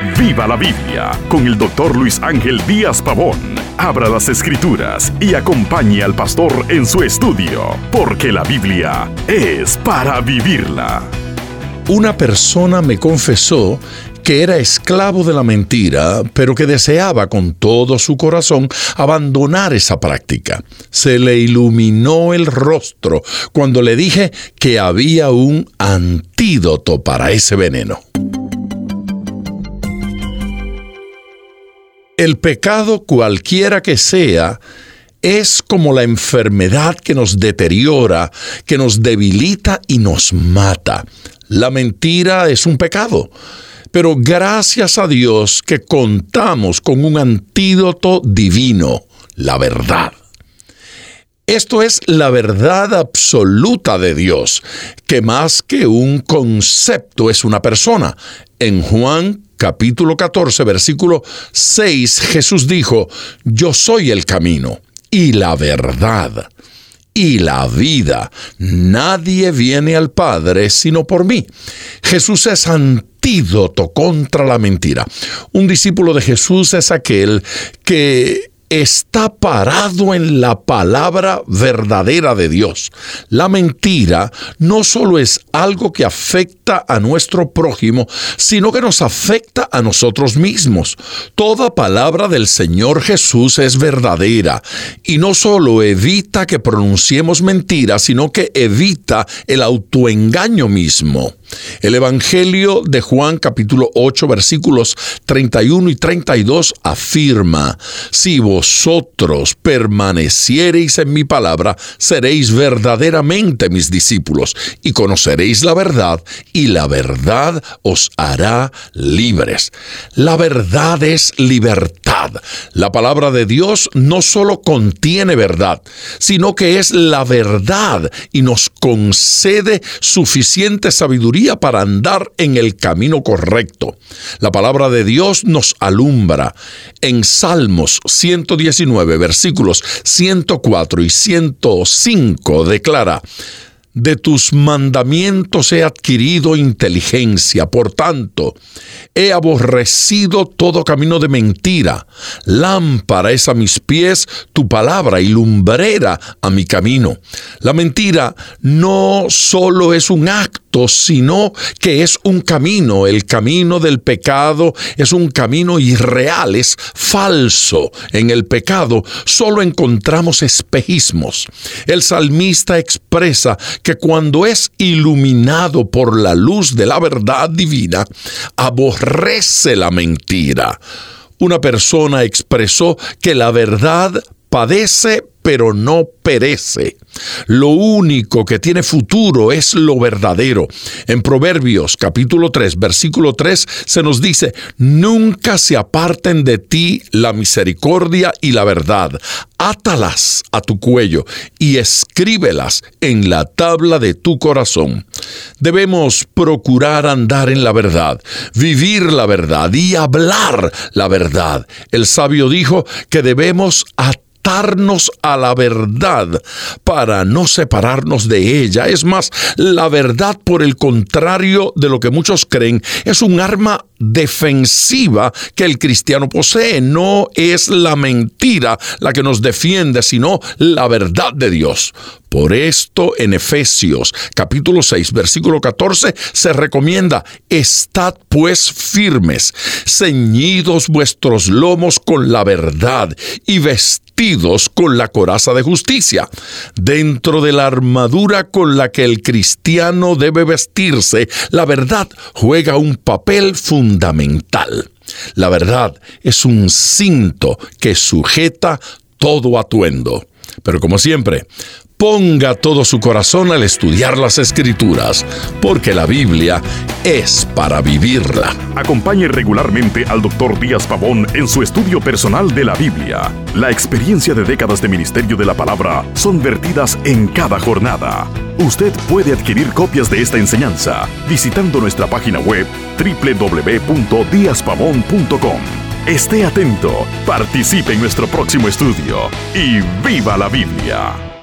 Viva la Biblia con el doctor Luis Ángel Díaz Pavón. Abra las escrituras y acompañe al pastor en su estudio, porque la Biblia es para vivirla. Una persona me confesó que era esclavo de la mentira, pero que deseaba con todo su corazón abandonar esa práctica. Se le iluminó el rostro cuando le dije que había un antídoto para ese veneno. El pecado, cualquiera que sea, es como la enfermedad que nos deteriora, que nos debilita y nos mata. La mentira es un pecado, pero gracias a Dios que contamos con un antídoto divino, la verdad. Esto es la verdad absoluta de Dios, que más que un concepto es una persona. En Juan capítulo 14, versículo 6, Jesús dijo, Yo soy el camino y la verdad y la vida. Nadie viene al Padre sino por mí. Jesús es antídoto contra la mentira. Un discípulo de Jesús es aquel que está parado en la palabra verdadera de Dios. La mentira no solo es algo que afecta a nuestro prójimo, sino que nos afecta a nosotros mismos. Toda palabra del Señor Jesús es verdadera y no solo evita que pronunciemos mentiras, sino que evita el autoengaño mismo. El Evangelio de Juan capítulo 8 versículos 31 y 32 afirma, si vosotros permaneciereis en mi palabra, seréis verdaderamente mis discípulos y conoceréis la verdad y la verdad os hará libres. La verdad es libertad. La palabra de Dios no solo contiene verdad, sino que es la verdad y nos concede suficiente sabiduría para andar en el camino correcto. La palabra de Dios nos alumbra. En Salmos 119, versículos 104 y 105 declara, de tus mandamientos he adquirido inteligencia, por tanto, he aborrecido todo camino de mentira. Lámpara es a mis pies tu palabra y lumbrera a mi camino. La mentira no solo es un acto, sino que es un camino. El camino del pecado es un camino irreal, es falso. En el pecado solo encontramos espejismos. El salmista expresa que cuando es iluminado por la luz de la verdad divina, aborrece la mentira. Una persona expresó que la verdad padece pero no perece. Lo único que tiene futuro es lo verdadero. En Proverbios capítulo 3, versículo 3 se nos dice, nunca se aparten de ti la misericordia y la verdad. Átalas a tu cuello y escríbelas en la tabla de tu corazón. Debemos procurar andar en la verdad, vivir la verdad y hablar la verdad. El sabio dijo que debemos a la verdad para no separarnos de ella. Es más, la verdad, por el contrario de lo que muchos creen, es un arma defensiva que el cristiano posee. No es la mentira la que nos defiende, sino la verdad de Dios. Por esto en Efesios capítulo 6 versículo 14 se recomienda, estad pues firmes, ceñidos vuestros lomos con la verdad y con la coraza de justicia. Dentro de la armadura con la que el cristiano debe vestirse, la verdad juega un papel fundamental. La verdad es un cinto que sujeta todo atuendo. Pero como siempre, ponga todo su corazón al estudiar las escrituras, porque la Biblia es para vivirla. Acompañe regularmente al doctor Díaz Pavón en su estudio personal de la Biblia. La experiencia de décadas de ministerio de la palabra son vertidas en cada jornada. Usted puede adquirir copias de esta enseñanza visitando nuestra página web www.diazpavón.com. Esté atento, participe en nuestro próximo estudio y viva la Biblia.